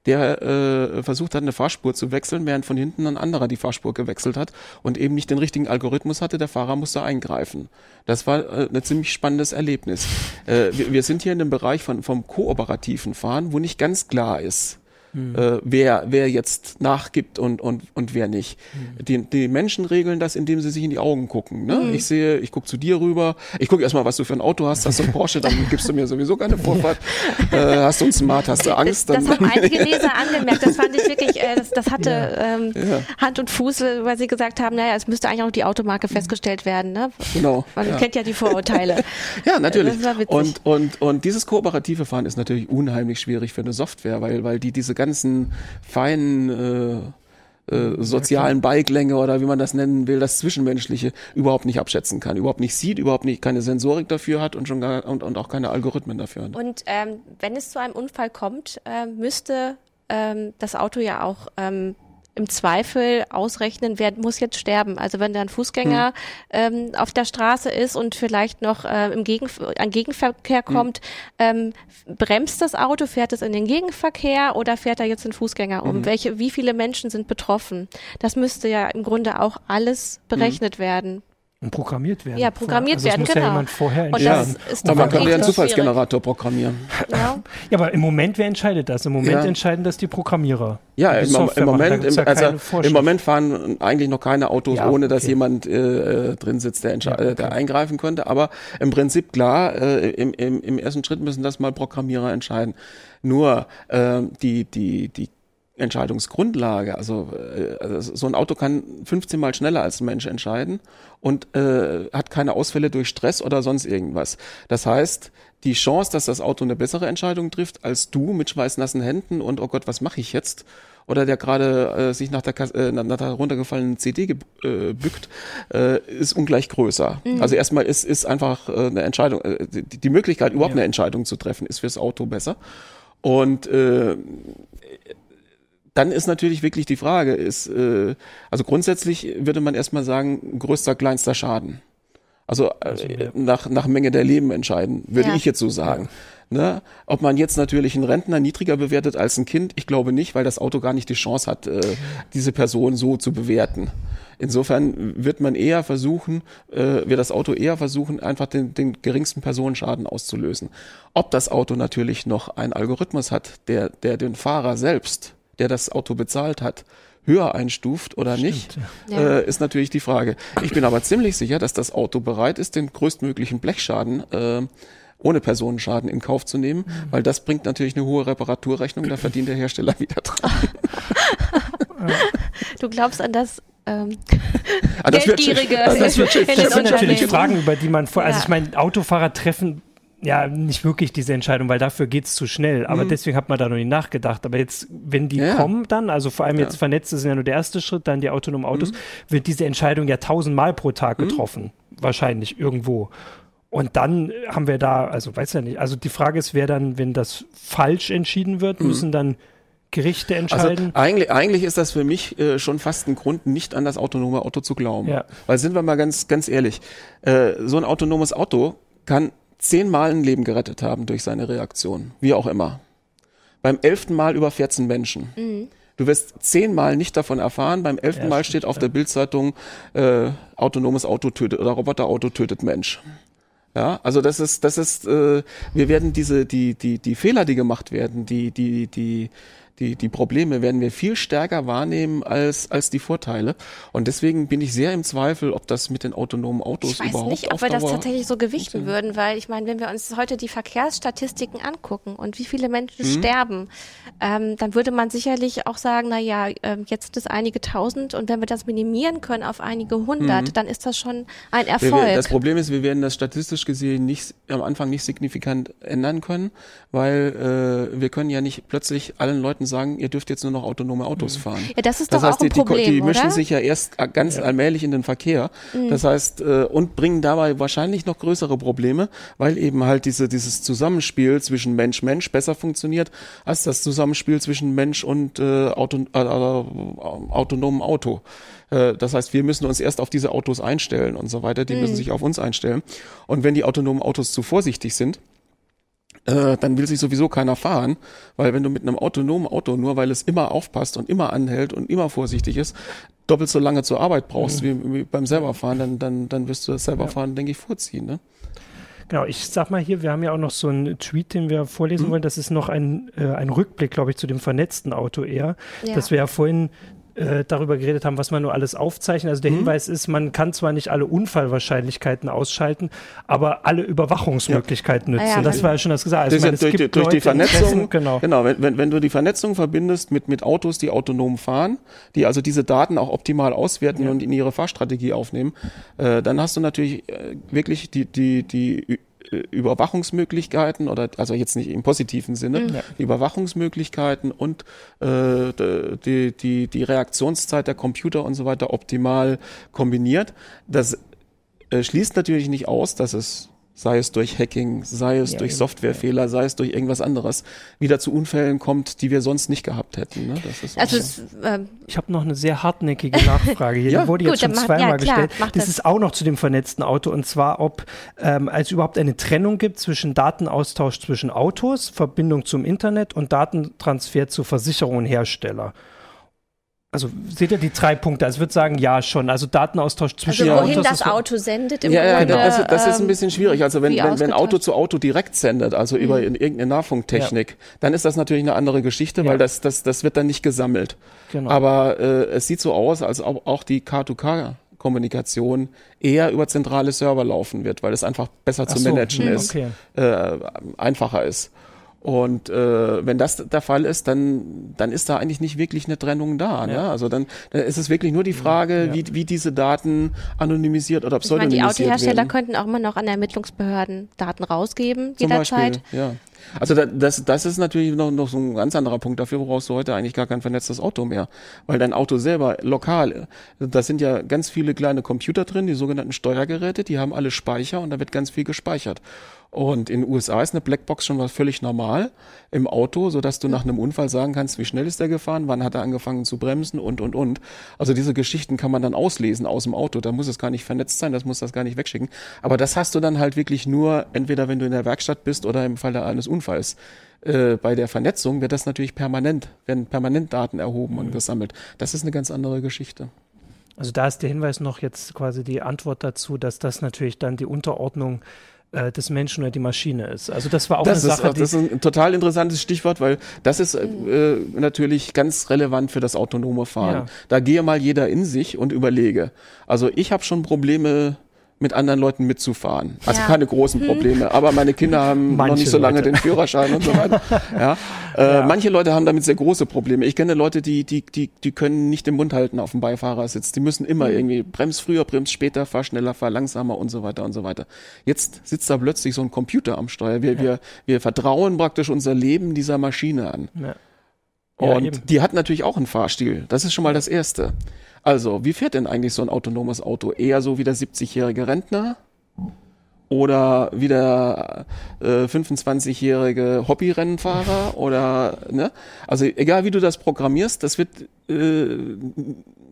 der äh, versucht hat, eine Fahrspur zu wechseln, während von hinten ein anderer die Fahrspur gewechselt hat und eben nicht den richtigen Algorithmus hatte. Der Fahrer musste eingreifen. Das war äh, ein ziemlich spannendes Erlebnis. Äh, wir, wir sind hier in dem Bereich von, vom kooperativen Fahren, wo nicht ganz klar ist, äh, wer, wer jetzt nachgibt und, und, und wer nicht. Die, die Menschen regeln das, indem sie sich in die Augen gucken. Ne? Ich sehe, ich gucke zu dir rüber, ich gucke erstmal, was du für ein Auto hast. Hast du einen Porsche, dann gibst du mir sowieso keine Vorfahrt. [LAUGHS] Äh, hast du einen Smart, hast du Angst, Das, dann. das haben einige Leser angemerkt. Das fand ich wirklich, äh, das, das hatte ähm, Hand und Fuß, weil sie gesagt haben, naja, es müsste eigentlich auch die Automarke festgestellt werden. Ne? Genau. Man ja. kennt ja die Vorurteile. [LAUGHS] Ja, natürlich. Das war witzig. Und, und, und dieses kooperative Fahren ist natürlich unheimlich schwierig für eine Software, weil, weil die diese ganzen feinen äh, äh, sozialen Beiklänge oder wie man das nennen will, das Zwischenmenschliche überhaupt nicht abschätzen kann, überhaupt nicht sieht, überhaupt nicht keine Sensorik dafür hat und schon gar, und, und auch keine Algorithmen dafür hat. Und ähm, wenn es zu einem Unfall kommt, äh, müsste ähm, das Auto ja auch ähm, im Zweifel ausrechnen, wer muss jetzt sterben. Also wenn da ein Fußgänger ähm, auf der Straße ist und vielleicht noch äh, im Gegenf ein Gegenverkehr kommt, ähm, bremst das Auto, fährt es in den Gegenverkehr oder fährt er jetzt den Fußgänger um? Welche, wie viele Menschen sind betroffen? Das müsste ja im Grunde auch alles berechnet werden. Und programmiert werden. Ja, programmiert also werden, das muss genau. ja jemand vorher Und entscheiden. das ist Aber man könnte ja einen Zufallsgenerator programmieren. Ja. [LAUGHS] Ja, aber im Moment, wer entscheidet das? Im Moment Ja. entscheiden das die Programmierer. Ja, die im, im Moment, im, ja also im. Moment fahren eigentlich noch keine Autos, Ja, ohne dass okay. jemand äh, äh, drin sitzt, der, Ja, äh, der eingreifen könnte. Aber im Prinzip klar, äh, im, im, im ersten Schritt müssen das mal Programmierer entscheiden. Nur äh, die die die Entscheidungsgrundlage, also, äh, also so ein Auto kann 15 Mal schneller als ein Mensch entscheiden und äh, hat keine Ausfälle durch Stress oder sonst irgendwas. Das heißt, die Chance, dass das Auto eine bessere Entscheidung trifft als du mit schweißnassen Händen und oh Gott, was mache ich jetzt? Oder der gerade äh, sich nach der, äh, nach der runtergefallenen CD ge äh, bückt, äh, ist ungleich größer. Also erstmal ist, ist einfach äh, eine Entscheidung, äh, die, die Möglichkeit, überhaupt Ja. eine Entscheidung zu treffen, ist fürs Auto besser. Und äh, dann ist natürlich wirklich die Frage, ist, äh, also grundsätzlich würde man erstmal sagen, größter, kleinster Schaden. Also, äh, nach, nach Menge der Leben entscheiden, würde Ja. ich jetzt so sagen. Ne? Ob man jetzt natürlich einen Rentner niedriger bewertet als ein Kind, ich glaube nicht, weil das Auto gar nicht die Chance hat, äh, diese Person so zu bewerten. Insofern wird man eher versuchen, äh, wird das Auto eher versuchen, einfach den, den geringsten Personenschaden auszulösen. Ob das Auto natürlich noch einen Algorithmus hat, der, der den Fahrer selbst, der das Auto bezahlt hat, höher einstuft oder nicht, ja. äh, ist natürlich die Frage. Ich bin aber ziemlich sicher, dass das Auto bereit ist, den größtmöglichen Blechschaden äh, ohne Personenschaden in Kauf zu nehmen, mhm. weil das bringt natürlich eine hohe Reparaturrechnung, da verdient der Hersteller wieder dran. [LAUGHS] du glaubst an das ähm, ah, das Geldgierige. Wird, also das, wird, das sind natürlich Fragen, über die man vor. Also ja. ich meine, Autofahrer treffen ja nicht wirklich diese Entscheidung, weil dafür geht's zu schnell. Aber mhm. deswegen hat man da noch nicht nachgedacht. Aber jetzt, wenn die ja. kommen dann, also vor allem ja. jetzt vernetzt ist ja nur der erste Schritt, dann die autonomen Autos, mhm. wird diese Entscheidung ja tausendmal pro Tag mhm. getroffen. Mhm. Wahrscheinlich irgendwo. Und dann haben wir da, also weiß ja nicht, also die Frage ist, wer dann, wenn das falsch entschieden wird, mhm. müssen dann Gerichte also entscheiden? Also eigentlich, eigentlich ist das für mich äh, schon fast ein Grund, nicht an das autonome Auto zu glauben. Ja. Weil sind wir mal ganz, ganz ehrlich, äh, so ein autonomes Auto kann zehnmal ein Leben gerettet haben durch seine Reaktion, wie auch immer. Beim elften Mal über 14 Menschen. Mhm. Du wirst zehnmal nicht davon erfahren. Beim elften ja, Mal steht auf ja. der Bildzeitung äh, autonomes Auto tötet oder Roboterauto tötet Mensch. Ja, also das ist, das ist, äh, wir werden diese, die, die, die Fehler, die gemacht werden, die, die, die, die, die Probleme werden wir viel stärker wahrnehmen als, als die Vorteile. Und deswegen bin ich sehr im Zweifel, ob das mit den autonomen Autos ich weiß überhaupt nicht, ob wir das tatsächlich so gewichten würden, weil ich meine, wenn wir uns heute die Verkehrsstatistiken angucken und wie viele Menschen mhm. sterben, ähm, dann würde man sicherlich auch sagen, na ja, äh, jetzt sind es einige tausend und wenn wir das minimieren können auf einige hundert, mhm. dann ist das schon ein Erfolg. Das Problem ist, wir werden das statistisch gesehen nicht am Anfang nicht signifikant ändern können, weil äh, wir können ja nicht plötzlich allen Leuten sagen, ihr dürft jetzt nur noch autonome Autos mhm. fahren. Ja, das ist das doch heißt, auch ein die, Problem, die, die mischen oder? sich ja erst ganz ja. allmählich in den Verkehr. Mhm. Das heißt, äh, und bringen dabei wahrscheinlich noch größere Probleme, weil eben halt diese, dieses Zusammenspiel zwischen Mensch-Mensch besser funktioniert, als das Zusammenspiel zwischen Mensch und äh, Auto, äh, äh, autonomem Auto. Äh, das heißt, wir müssen uns erst auf diese Autos einstellen und so weiter. Die mhm. müssen sich auf uns einstellen. Und wenn die autonomen Autos zu vorsichtig sind, äh, dann will sich sowieso keiner fahren, weil wenn du mit einem autonomen Auto, nur weil es immer aufpasst und immer anhält und immer vorsichtig ist, doppelt so lange zur Arbeit brauchst mhm. wie, wie, beim selberfahren, dann, dann, dann wirst du das selberfahren, ja. denke ich, vorziehen. Ne? Genau, ich sag mal hier, wir haben ja auch noch so einen Tweet, den wir vorlesen mhm. wollen. Das ist noch ein, äh, ein Rückblick, glaube ich, zu dem vernetzten Auto eher. Ja. Dass wir ja vorhin äh, darüber geredet haben, was man nur alles aufzeichnet. Also der mhm. Hinweis ist, man kann zwar nicht alle Unfallwahrscheinlichkeiten ausschalten, aber alle Überwachungsmöglichkeiten ja. nutzen. Ah, ja, das war ja schon das gesagt. Also meine, durch, durch, durch die Vernetzung, genau, genau wenn, wenn, wenn du die Vernetzung verbindest mit, mit Autos, die autonom fahren, die also diese Daten auch optimal auswerten ja. und in ihre Fahrstrategie aufnehmen, äh, dann hast du natürlich äh, wirklich die, die, die Überwachungsmöglichkeiten oder also jetzt nicht im positiven Sinne, mhm. die Überwachungsmöglichkeiten und äh, die, die, die Reaktionszeit der Computer und so weiter optimal kombiniert. Das äh, schließt natürlich nicht aus, dass es sei es durch Hacking, sei es ja, durch Softwarefehler, sei es durch irgendwas anderes, wieder zu Unfällen kommt, die wir sonst nicht gehabt hätten. Ne? Das ist also es, ähm, ich habe noch eine sehr hartnäckige Nachfrage hier, [LAUGHS] ja. die wurde Gut, jetzt schon zweimal ja, gestellt. das, das ist auch noch zu dem vernetzten Auto und zwar, ob ähm, es überhaupt eine Trennung gibt zwischen Datenaustausch zwischen Autos, Verbindung zum Internet und Datentransfer zu Versicherung und Hersteller. Also seht ihr die drei Punkte? Also ich würde sagen, ja schon. Also Datenaustausch zwischen also wohin Autos das Auto sendet im ja, Grunde, ja, das, das ist ein ähm, bisschen schwierig. Also wenn, wenn, wenn Auto zu Auto direkt sendet, also mhm. über irgendeine Nahfunktechnik, ja. dann ist das natürlich eine andere Geschichte, weil das, das, das wird dann nicht gesammelt. Genau. Aber äh, es sieht so aus, als ob auch die K2K Kommunikation eher über zentrale Server laufen wird, weil es einfach besser Ach zu managen so, hm, ist, okay. äh, einfacher ist. Und äh, wenn das der Fall ist, dann, dann ist da eigentlich nicht wirklich eine Trennung da. Ne? Also dann, dann ist es wirklich nur die Frage, ja. wie, wie diese Daten anonymisiert oder pseudonymisiert werden. Die Autohersteller könnten auch immer noch an Ermittlungsbehörden Daten rausgeben, Zum jederzeit. Beispiel, ja. Also das, das ist natürlich noch, noch so ein ganz anderer Punkt. Dafür brauchst du heute eigentlich gar kein vernetztes Auto mehr. Weil dein Auto selber lokal, da sind ja ganz viele kleine Computer drin, die sogenannten Steuergeräte, die haben alle Speicher und da wird ganz viel gespeichert. Und in den USA ist eine Blackbox schon was völlig normal im Auto, so dass du nach einem Unfall sagen kannst, wie schnell ist er gefahren, wann hat er angefangen zu bremsen und, und, und. Also diese Geschichten kann man dann auslesen aus dem Auto. Da muss es gar nicht vernetzt sein, das muss das gar nicht wegschicken. Aber das hast du dann halt wirklich nur, entweder wenn du in der Werkstatt bist oder im Fall eines Unfalls. Äh, bei der Vernetzung wird das natürlich permanent, werden permanent Daten erhoben mhm. und gesammelt. Das ist eine ganz andere Geschichte. Also da ist der Hinweis noch jetzt quasi die Antwort dazu, dass das natürlich dann die Unterordnung äh, des Menschen oder die Maschine ist. Also das war auch das eine Sache. Auch, das ist ein total interessantes Stichwort, weil das ist äh, natürlich ganz relevant für das autonome Fahren. Ja. Da gehe mal jeder in sich und überlege. Also ich habe schon Probleme mit anderen Leuten mitzufahren. Also Ja. keine großen Probleme. Aber meine Kinder haben noch Manche nicht so lange Leute. den Führerschein und so weiter. [LAUGHS] Ja. Äh, Ja. Manche Leute haben damit sehr große Probleme. Ich kenne Leute, die, die, die, die können nicht den Mund halten auf dem Beifahrersitz. Die müssen immer irgendwie brems früher, brems später, fahr schneller, fahr langsamer und so weiter und so weiter. Jetzt sitzt da plötzlich so ein Computer am Steuer. Wir, wir, wir vertrauen praktisch unser Leben dieser Maschine an. Ja. Ja, Und eben. die hat natürlich auch einen Fahrstil. Das ist schon mal das Erste. Also, wie fährt denn eigentlich so ein autonomes Auto? Eher so wie der 70-jährige Rentner? Oder wie der äh, 25-jährige Hobbyrennenfahrer? Oder, ne? Also, egal wie du das programmierst, das wird äh,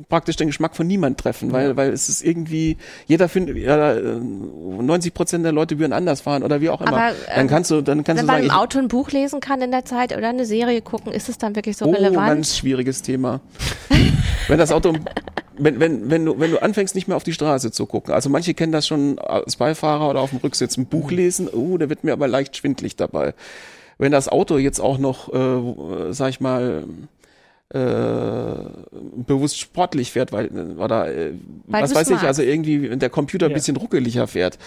praktisch den Geschmack von niemand treffen, weil, weil es ist irgendwie, jeder findet, ja, äh, 90 Prozent der Leute würden anders fahren oder wie auch immer. Aber, dann ähm, kannst du, dann kannst Wenn du man sagen, im Auto ein Buch lesen kann in der Zeit oder eine Serie gucken, ist es dann wirklich so Oh, relevant? ganz schwieriges Thema. [LAUGHS] wenn das Auto, [LAUGHS] wenn, wenn, wenn du, wenn du anfängst, nicht mehr auf die Straße zu gucken. Also manche kennen das schon als Beifahrer oder auf dem Rücksitz ein Buch lesen. Oh, da wird mir aber leicht schwindlig dabei. Wenn das Auto jetzt auch noch, äh, sag ich mal, äh, bewusst sportlich fährt, weil oder äh, Weil was weiß ich, also irgendwie der Computer ein Ja. bisschen ruckeliger fährt.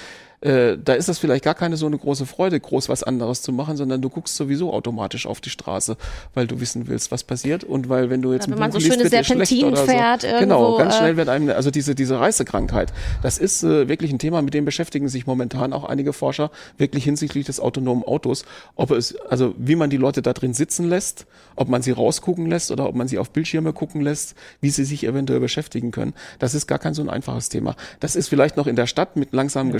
Äh, da ist das vielleicht gar keine so eine große Freude, groß was anderes zu machen, sondern du guckst sowieso automatisch auf die Straße, weil du wissen willst, was passiert und weil wenn du jetzt ein wenn man Buch so liest, schöne Serpentinen oder so. fährt Genau, irgendwo, ganz äh, schnell wird einem, also diese, diese Reisekrankheit, das ist äh, wirklich ein Thema, mit dem beschäftigen sich momentan auch einige Forscher, wirklich hinsichtlich des autonomen Autos, ob es, also wie man die Leute da drin sitzen lässt, ob man sie rausgucken lässt oder ob man sie auf Bildschirme gucken lässt, wie sie sich eventuell beschäftigen können. Das ist gar kein so ein einfaches Thema. Das ist vielleicht noch in der Stadt mit langsamen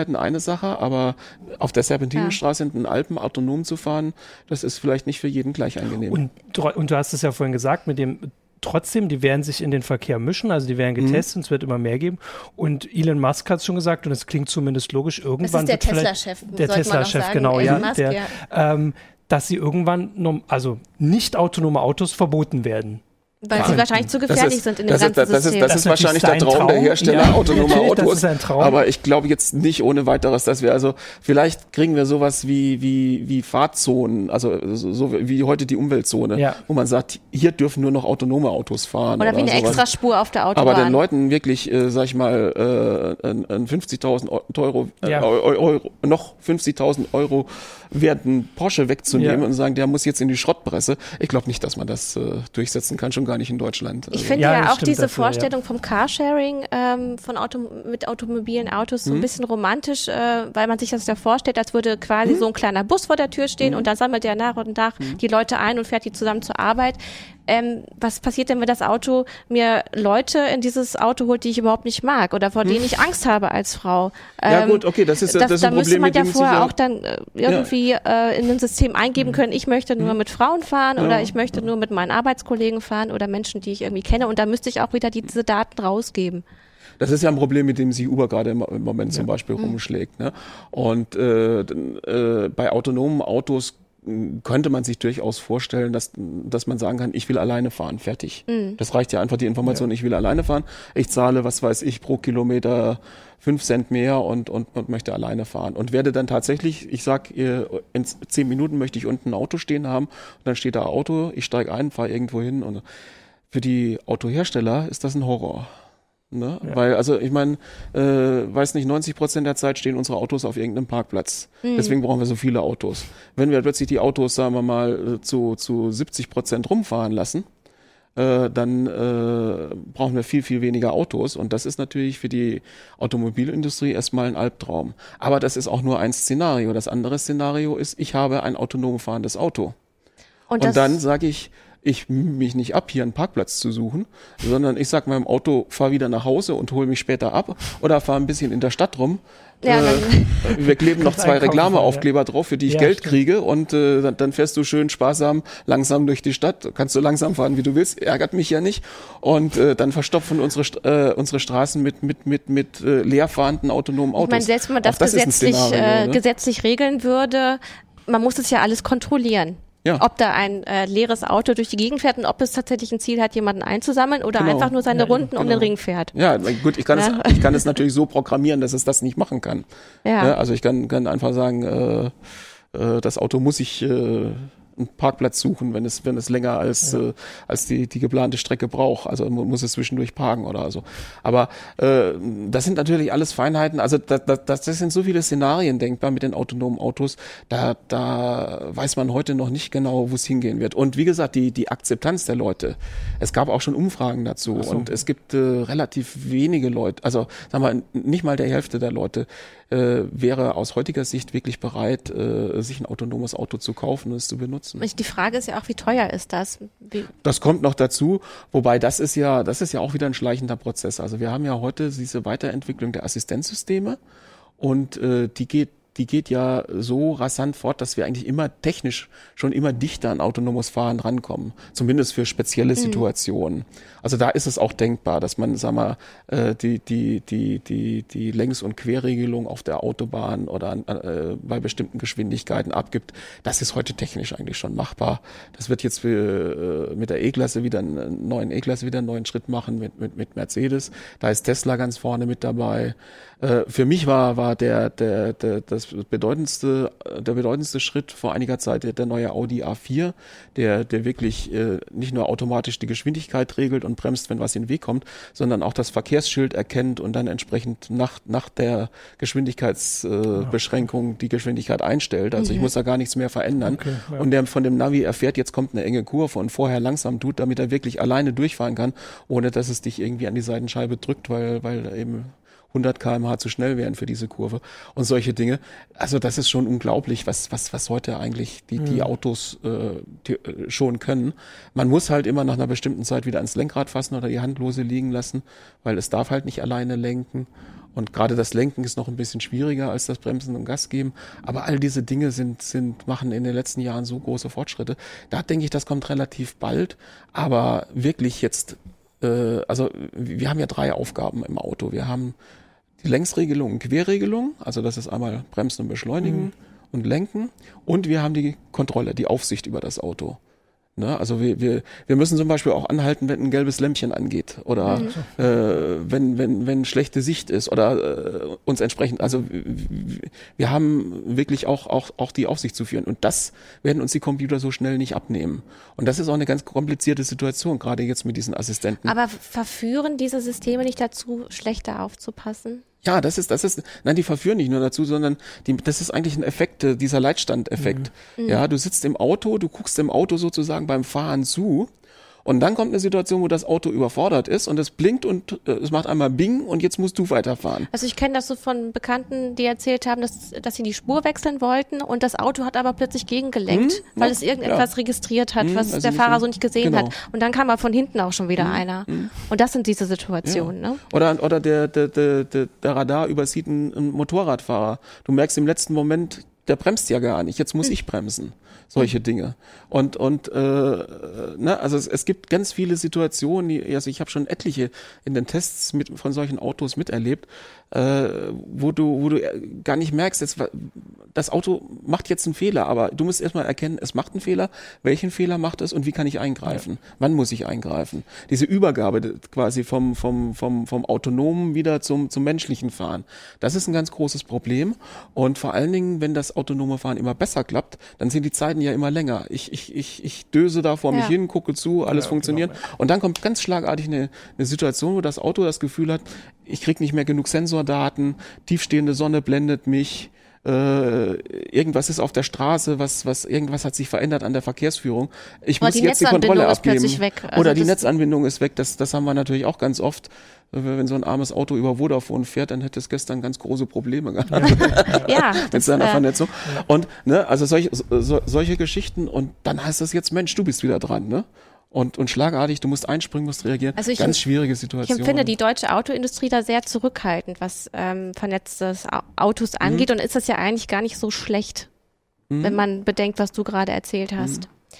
Geschwindigkeiten eine Sache, aber auf der Serpentinenstraße in den Alpen autonom zu fahren, das ist vielleicht nicht für jeden gleich angenehm. Und, und du hast es ja vorhin gesagt, mit dem trotzdem, die werden sich in den Verkehr mischen, also die werden Mhm. getestet und es wird immer mehr geben. Und Elon Musk hat es schon gesagt, und es klingt zumindest logisch, irgendwann der wird vielleicht- Tesla-Chef, Der Tesla-Chef, genau, Elon ja, Musk, der, ja. Ähm, dass sie irgendwann, also nicht autonome Autos verboten werden. Weil sie wahrscheinlich zu gefährlich ist- sind in dem das ist, ganzen das ist, System. das Das ist ist wahrscheinlich der Traum sein der Traum. Hersteller Ja, autonomer Autos. ist ein Traum. Aber ich glaube jetzt nicht ohne weiteres, dass wir also vielleicht kriegen wir sowas wie wie wie Fahrzonen, also so, so wie heute die Umweltzone, Ja. wo man sagt, hier dürfen nur noch autonome Autos fahren Oder wie eine sowas. Extraspur auf der Autobahn. Aber den Leuten wirklich, äh, sag ich mal, äh, ein, ein 50.000 Euro, äh, Ja. Eu- Euro, noch 50.000 Euro werten Porsche wegzunehmen Ja. und sagen, der muss jetzt in die Schrottpresse. Ich glaube nicht, dass man das äh, durchsetzen kann, schon gar nicht in Deutschland. Ich Also- finde Ja, ja, auch diese dafür, ja. Vorstellung vom Carsharing ähm, von Auto mit automobilen Autos Mhm. so ein bisschen romantisch, äh, weil man sich das ja vorstellt, als würde Mhm. quasi so ein kleiner Bus vor der Tür stehen und da sammelt er nach und nach Mhm. die Leute ein und fährt die zusammen zur Arbeit. Ähm, was passiert denn, wenn das Auto mir Leute in dieses Auto holt, die ich überhaupt nicht mag oder vor denen ich Angst habe als Frau? Hm. Ja, Ähm, gut, okay, das ist- das ist da ein müsste Problem, man mit ja dem vorher auch dann äh, irgendwie äh, in ein System eingeben können, ich möchte nur mit Frauen fahren Ja. oder ich möchte nur mit meinen Arbeitskollegen fahren oder Menschen, die ich irgendwie kenne und da müsste ich auch wieder diese Daten rausgeben. Das ist ja ein Problem, mit dem sich Uber gerade im, Moment zum Beispiel rumschlägt. Ne? Und äh, äh, bei autonomen Autos könnte man sich durchaus vorstellen, dass, dass man sagen kann, ich will alleine fahren, fertig. Mhm. Das reicht ja einfach die Information, ich will alleine fahren. Ich zahle, was weiß ich, pro Kilometer fünf Cent mehr und, und, und möchte alleine fahren. Und werde dann tatsächlich, ich sag, ihr, in zehn Minuten möchte ich unten ein Auto stehen haben und dann steht da Auto, ich steige ein, fahre irgendwo hin und für die Autohersteller ist das ein Horror. Ne? Weil, also ich meine, äh, weiß nicht, 90 Prozent der Zeit stehen unsere Autos auf irgendeinem Parkplatz. Deswegen brauchen wir so viele Autos. Wenn wir plötzlich die Autos, sagen wir mal, äh, zu, zu 70 Prozent rumfahren lassen, äh, dann äh, brauchen wir viel, viel weniger Autos. Und das ist natürlich für die Automobilindustrie erstmal ein Albtraum. Aber das ist auch nur ein Szenario. Das andere Szenario ist, ich habe ein autonom fahrendes Auto. Und, das, dann sage ich, ich mühe mich nicht ab, hier einen Parkplatz zu suchen, sondern ich sag meinem Auto, fahr wieder nach Hause und hol mich später ab oder fahr ein bisschen in der Stadt rum. Ja, äh, [LAUGHS] wir kleben noch zwei Reklameaufkleber drauf, für die ich Ja, Geld stimmt. kriege und äh, dann, dann fährst du schön sparsam langsam durch die Stadt. Kannst du langsam fahren, wie du willst, ärgert mich ja nicht. Und äh, dann verstopfen unsere äh, unsere Straßen mit mit mit mit äh, leer fahrenden autonomen Autos. ich meine, selbst wenn man das, das gesetzlich, Szenario, äh, ne? gesetzlich regeln würde, man muss es ja alles kontrollieren. Ja. Ob da ein äh, leeres Auto durch die Gegend fährt und ob es tatsächlich ein Ziel hat, jemanden einzusammeln oder Genau. einfach nur seine Ja, Runden um genau. den Ring fährt. Ja, gut, ich kann, Ja. es, ich kann es natürlich so programmieren, dass es das nicht machen kann. Ja. Ne? Also ich kann, kann einfach sagen, äh, äh, das Auto muss sich äh, einen Parkplatz suchen, wenn es, wenn es länger als, ja. äh, als die, die geplante Strecke braucht. Also muss es zwischendurch parken oder so. Aber äh, das sind natürlich alles Feinheiten. Also das, das, das sind so viele Szenarien denkbar mit den autonomen Autos. Da, da weiß man heute noch nicht genau, wo es hingehen wird. Und wie gesagt, die, die Akzeptanz der Leute. Es gab auch schon Umfragen dazu so. und es gibt äh, relativ wenige Leute, also sagen wir nicht mal der Hälfte der Leute äh, wäre aus heutiger Sicht wirklich bereit, äh, sich ein autonomes Auto zu kaufen und es zu benutzen. Die Frage ist ja auch, wie teuer ist das? Wie das kommt noch dazu, wobei das ist ja, das ist ja auch wieder ein schleichender Prozess. Also wir haben ja heute diese Weiterentwicklung der Assistenzsysteme und äh, die geht die geht ja so rasant fort, dass wir eigentlich immer technisch schon immer dichter an autonomes Fahren rankommen. Zumindest für spezielle mhm. Situationen. Also da ist es auch denkbar, dass man, sag mal, äh, die, die, die, die, die Längs- und Querregelung auf der Autobahn oder äh, bei bestimmten Geschwindigkeiten abgibt. Das ist heute technisch eigentlich schon machbar. Das wird jetzt für, äh, mit der E-Klasse wieder einen neuen E-Klasse wieder einen neuen Schritt machen mit, mit, mit Mercedes. Da ist Tesla ganz vorne mit dabei. Äh, für mich war, war der, der, der, das bedeutendste, der bedeutendste Schritt vor einiger Zeit der, der neue Audi A4, der, der wirklich äh, nicht nur automatisch die Geschwindigkeit regelt und bremst, wenn was in den Weg kommt, sondern auch das Verkehrsschild erkennt und dann entsprechend nach, nach der Geschwindigkeitsbeschränkung äh, die Geschwindigkeit einstellt. Also mhm. ich muss da gar nichts mehr verändern. Okay, ja. Und der von dem Navi erfährt, jetzt kommt eine enge Kurve und vorher langsam tut, damit er wirklich alleine durchfahren kann, ohne dass es dich irgendwie an die Seitenscheibe drückt, weil, weil eben 100 kmh zu schnell wären für diese Kurve und solche Dinge. Also das ist schon unglaublich, was, was, was heute eigentlich die, die mhm. Autos äh, die, äh, schon können. Man muss halt immer nach einer bestimmten Zeit wieder ans Lenkrad fassen oder die Handlose liegen lassen, weil es darf halt nicht alleine lenken. Und gerade das Lenken ist noch ein bisschen schwieriger als das Bremsen und Gas geben. Aber all diese Dinge sind, sind, machen in den letzten Jahren so große Fortschritte. Da denke ich, das kommt relativ bald. Aber wirklich jetzt, äh, also wir haben ja drei Aufgaben im Auto. Wir haben die Längsregelung und Querregelung, also das ist einmal Bremsen und Beschleunigen mhm. und Lenken. Und wir haben die Kontrolle, die Aufsicht über das Auto. Ne? Also wir, wir, wir müssen zum Beispiel auch anhalten, wenn ein gelbes Lämpchen angeht oder mhm. äh, wenn, wenn, wenn schlechte Sicht ist oder äh, uns entsprechend. Also wir haben wirklich auch, auch, auch die Aufsicht zu führen und das werden uns die Computer so schnell nicht abnehmen. Und das ist auch eine ganz komplizierte Situation, gerade jetzt mit diesen Assistenten. Aber verführen diese Systeme nicht dazu, schlechter aufzupassen? Ja, das ist, das ist, nein, die verführen nicht nur dazu, sondern die, das ist eigentlich ein Effekt, äh, dieser Leitstandeffekt. Mhm. Ja, du sitzt im Auto, du guckst im Auto sozusagen beim Fahren zu und dann kommt eine Situation, wo das Auto überfordert ist und es blinkt und äh, es macht einmal Bing und jetzt musst du weiterfahren. Also ich kenne das so von Bekannten, die erzählt haben, dass, dass sie die Spur wechseln wollten und das Auto hat aber plötzlich gegengelenkt, hm, weil ja, es irgendetwas ja. registriert hat, hm, was also der Fahrer so nicht gesehen genau. hat. Und dann kam aber von hinten auch schon wieder hm, einer. Hm. Und das sind diese Situationen. Ja. Ne? Oder, oder der, der, der, der, Radar übersieht einen Motorradfahrer. Du merkst im letzten Moment, der bremst ja gar nicht, jetzt muss hm. ich bremsen solche hm. Dinge. Und und äh, ne, also es, es gibt ganz viele Situationen, die, also ich habe schon etliche in den Tests mit von solchen Autos miterlebt, äh, wo du wo du gar nicht merkst, jetzt, das Auto macht jetzt einen Fehler, aber du musst erstmal erkennen, es macht einen Fehler, welchen Fehler macht es und wie kann ich eingreifen? Ja. Wann muss ich eingreifen? Diese Übergabe quasi vom vom vom vom autonomen wieder zum zum menschlichen Fahren. Das ist ein ganz großes Problem und vor allen Dingen, wenn das autonome Fahren immer besser klappt, dann sind die Zeiten ja immer länger. Ich, ich, ich, ich döse da vor ja. mich hin, gucke zu, alles ja, funktioniert. Genau. Und dann kommt ganz schlagartig eine, eine Situation, wo das Auto das Gefühl hat, ich krieg nicht mehr genug Sensordaten, tiefstehende Sonne blendet mich, äh, irgendwas ist auf der Straße, was, was, irgendwas hat sich verändert an der Verkehrsführung. Ich Oder muss die jetzt die Kontrolle abgeben. Also Oder die Netzanbindung ist weg. Das, das haben wir natürlich auch ganz oft. Wenn so ein armes Auto über Vodafone fährt, dann hätte es gestern ganz große Probleme gehabt. ja, [LAUGHS] mit seiner äh, Vernetzung. Und, ne, also solche, so, solche Geschichten. Und dann heißt es jetzt, Mensch, du bist wieder dran, ne? Und, und schlagartig, du musst einspringen, musst reagieren. Also ich, Ganz schwierige Situation. Ich empfinde die deutsche Autoindustrie da sehr zurückhaltend, was ähm, vernetzte Autos angeht. Mhm. Und ist das ja eigentlich gar nicht so schlecht, mhm. wenn man bedenkt, was du gerade erzählt hast. Mhm.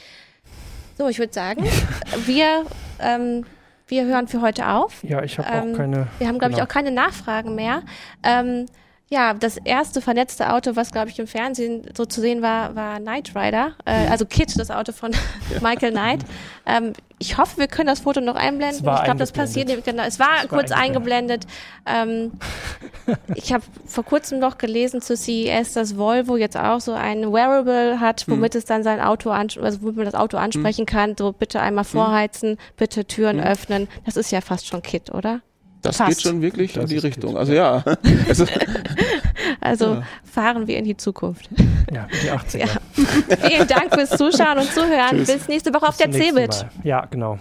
So, ich würde sagen, [LAUGHS] wir, ähm, wir hören für heute auf. Ja, ich habe ähm, auch keine. Wir haben, glaube genau. ich, auch keine Nachfragen mehr. Ähm, Ja, das erste vernetzte Auto, was glaube ich im Fernsehen so zu sehen war, war Knight Rider, äh, also Kit, das Auto von [LAUGHS] Michael Knight. Ähm, ich hoffe, wir können das Foto noch einblenden. Ich glaube, das eingeblendet. passiert. Genau, es war Es war kurz eingeblendet. Ähm, ich habe vor kurzem noch gelesen zu CES, dass Volvo jetzt auch so ein Wearable hat, Hm. womit es dann sein Auto, also womit man das Auto ansprechen kann. So bitte Hm. einmal vorheizen, bitte Türen öffnen. Das ist ja fast schon Kit, oder? Das Fast. geht schon wirklich Das in die Richtung. Also ja. [LAUGHS] Also, Also Ja. fahren wir in die Zukunft. Ja, die 80er. Ja. Vielen Dank fürs Zuschauen und Zuhören. Tschüss. Bis nächste Woche auf Bis der zum nächsten CeBIT. Ja, genau.